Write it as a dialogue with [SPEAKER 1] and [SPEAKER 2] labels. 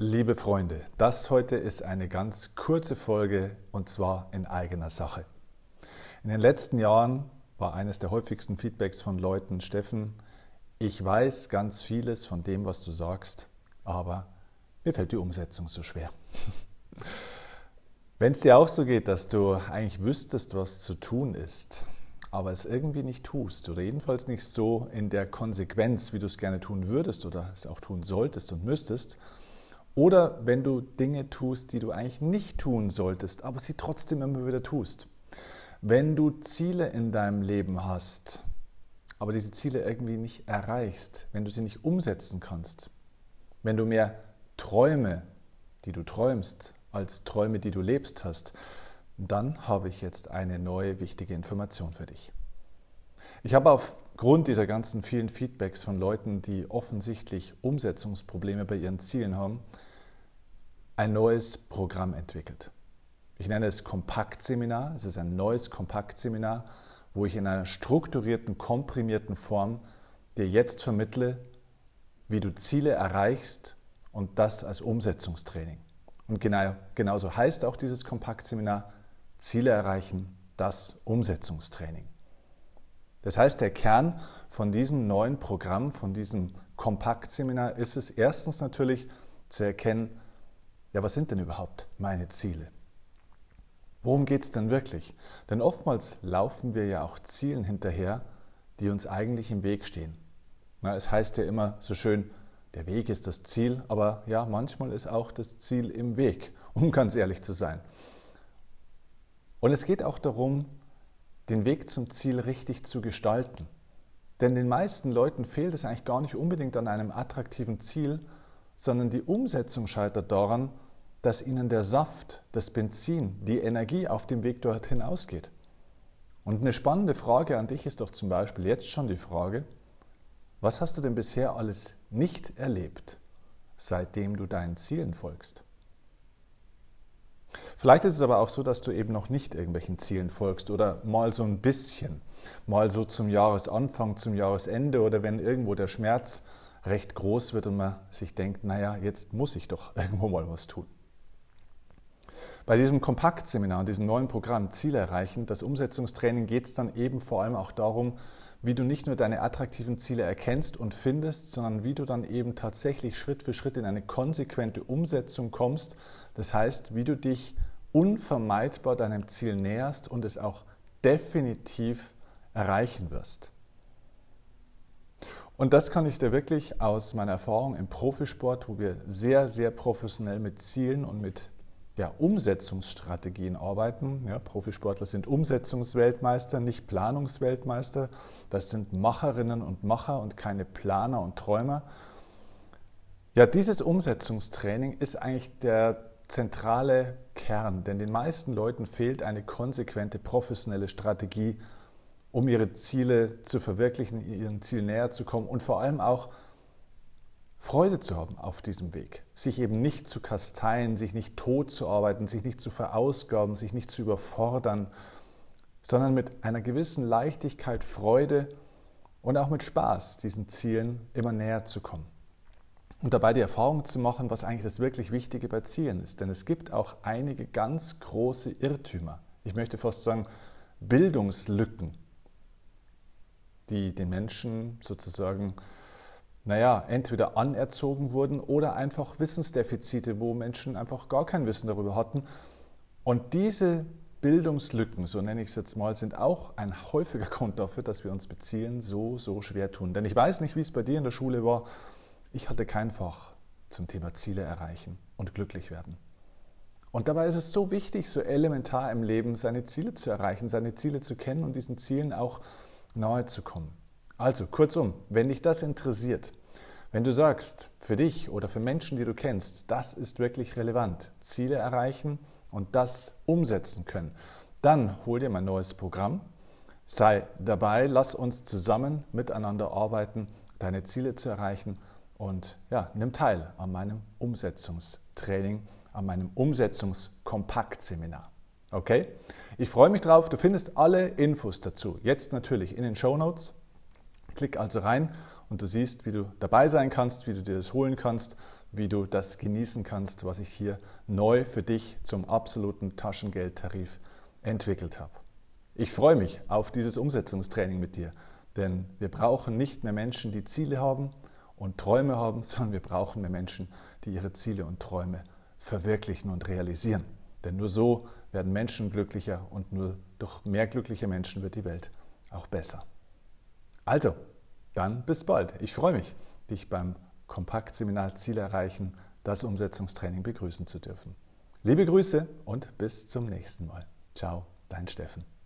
[SPEAKER 1] Liebe Freunde, das heute ist eine ganz kurze Folge und zwar in eigener Sache. In den letzten Jahren war eines der häufigsten Feedbacks von Leuten, Steffen, ich weiß ganz vieles von dem, was du sagst, aber mir fällt die Umsetzung so schwer. Wenn es dir auch so geht, dass du eigentlich wüsstest, was zu tun ist, aber es irgendwie nicht tust oder jedenfalls nicht so in der Konsequenz, wie du es gerne tun würdest oder es auch tun solltest und müsstest, oder wenn du Dinge tust, die du eigentlich nicht tun solltest, aber sie trotzdem immer wieder tust. Wenn du Ziele in deinem Leben hast, aber diese Ziele irgendwie nicht erreichst, wenn du sie nicht umsetzen kannst, wenn du mehr Träume, die du träumst, als Träume, die du lebst hast, dann habe ich jetzt eine neue wichtige Information für dich. Ich habe aufgrund dieser ganzen vielen Feedbacks von Leuten, die offensichtlich Umsetzungsprobleme bei ihren Zielen haben, ein neues Programm entwickelt. Ich nenne es Kompaktseminar. Es ist ein neues Kompaktseminar, wo ich in einer strukturierten, komprimierten Form dir jetzt vermittle, wie du Ziele erreichst und das als Umsetzungstraining. Und genau, genauso heißt auch dieses Kompaktseminar Ziele erreichen, das Umsetzungstraining. Das heißt, der Kern von diesem neuen Programm, von diesem Kompaktseminar ist es erstens natürlich zu erkennen, ja, was sind denn überhaupt meine Ziele? Worum geht es denn wirklich? Denn oftmals laufen wir ja auch Zielen hinterher, die uns eigentlich im Weg stehen. Na, es heißt ja immer so schön, der Weg ist das Ziel, aber ja, manchmal ist auch das Ziel im Weg, um ganz ehrlich zu sein. Und es geht auch darum, den Weg zum Ziel richtig zu gestalten. Denn den meisten Leuten fehlt es eigentlich gar nicht unbedingt an einem attraktiven Ziel, sondern die Umsetzung scheitert daran, dass ihnen der Saft, das Benzin, die Energie auf dem Weg dorthin ausgeht. Und eine spannende Frage an dich ist doch zum Beispiel jetzt schon die Frage, was hast du denn bisher alles nicht erlebt, seitdem du deinen Zielen folgst? Vielleicht ist es aber auch so, dass du eben noch nicht irgendwelchen Zielen folgst oder mal so ein bisschen, mal so zum Jahresanfang, zum Jahresende oder wenn irgendwo der Schmerz recht groß wird und man sich denkt, naja, jetzt muss ich doch irgendwo mal was tun. Bei diesem Kompaktseminar, diesem neuen Programm Ziele erreichen, das Umsetzungstraining, geht es dann eben vor allem auch darum, wie du nicht nur deine attraktiven Ziele erkennst und findest, sondern wie du dann eben tatsächlich Schritt für Schritt in eine konsequente Umsetzung kommst. Das heißt, wie du dich unvermeidbar deinem Ziel näherst und es auch definitiv erreichen wirst. Und das kann ich dir wirklich aus meiner Erfahrung im Profisport, wo wir sehr, sehr professionell mit Zielen und mit ja, Umsetzungsstrategien arbeiten. Ja, Profisportler sind Umsetzungsweltmeister, nicht Planungsweltmeister. Das sind Macherinnen und Macher und keine Planer und Träumer. Ja, dieses Umsetzungstraining ist eigentlich der zentrale Kern, denn den meisten Leuten fehlt eine konsequente professionelle Strategie, um ihre Ziele zu verwirklichen, ihren Ziel näher zu kommen und vor allem auch Freude zu haben auf diesem Weg, sich eben nicht zu kasteien, sich nicht tot zu arbeiten, sich nicht zu verausgaben, sich nicht zu überfordern, sondern mit einer gewissen Leichtigkeit, Freude und auch mit Spaß diesen Zielen immer näher zu kommen. Und dabei die Erfahrung zu machen, was eigentlich das wirklich Wichtige bei Zielen ist. Denn es gibt auch einige ganz große Irrtümer. Ich möchte fast sagen, Bildungslücken, die den Menschen sozusagen, naja, entweder anerzogen wurden oder einfach Wissensdefizite, wo Menschen einfach gar kein Wissen darüber hatten. Und diese Bildungslücken, so nenne ich es jetzt mal, sind auch ein häufiger Grund dafür, dass wir uns mit Zielen so, so schwer tun. Denn ich weiß nicht, wie es bei dir in der Schule war. Ich hatte kein Fach zum Thema Ziele erreichen und glücklich werden. Und dabei ist es so wichtig, so elementar im Leben, seine Ziele zu erreichen, seine Ziele zu kennen und diesen Zielen auch nahe zu kommen. Also, kurzum, wenn dich das interessiert, wenn du sagst, für dich oder für Menschen, die du kennst, das ist wirklich relevant, Ziele erreichen und das umsetzen können, dann hol dir mein neues Programm, sei dabei, lass uns zusammen miteinander arbeiten, deine Ziele zu erreichen und ja, nimm teil an meinem Umsetzungstraining, an meinem Umsetzungskompaktseminar. Okay? Ich freue mich drauf. Du findest alle Infos dazu jetzt natürlich in den Show Notes. Klick also rein und du siehst, wie du dabei sein kannst, wie du dir das holen kannst. wie du das genießen kannst, was ich hier neu für dich zum absoluten Taschengeldtarif entwickelt habe. Ich freue mich auf dieses Umsetzungstraining mit dir, denn wir brauchen nicht mehr Menschen, die Ziele haben und Träume haben, sondern wir brauchen mehr Menschen, die ihre Ziele und Träume verwirklichen und realisieren. Denn nur so werden Menschen glücklicher und nur durch mehr glückliche Menschen wird die Welt auch besser. Also, dann bis bald. Ich freue mich, dich beim Kompaktseminar Ziel erreichen, das Umsetzungstraining begrüßen zu dürfen. Liebe Grüße und bis zum nächsten Mal. Ciao, dein Steffen.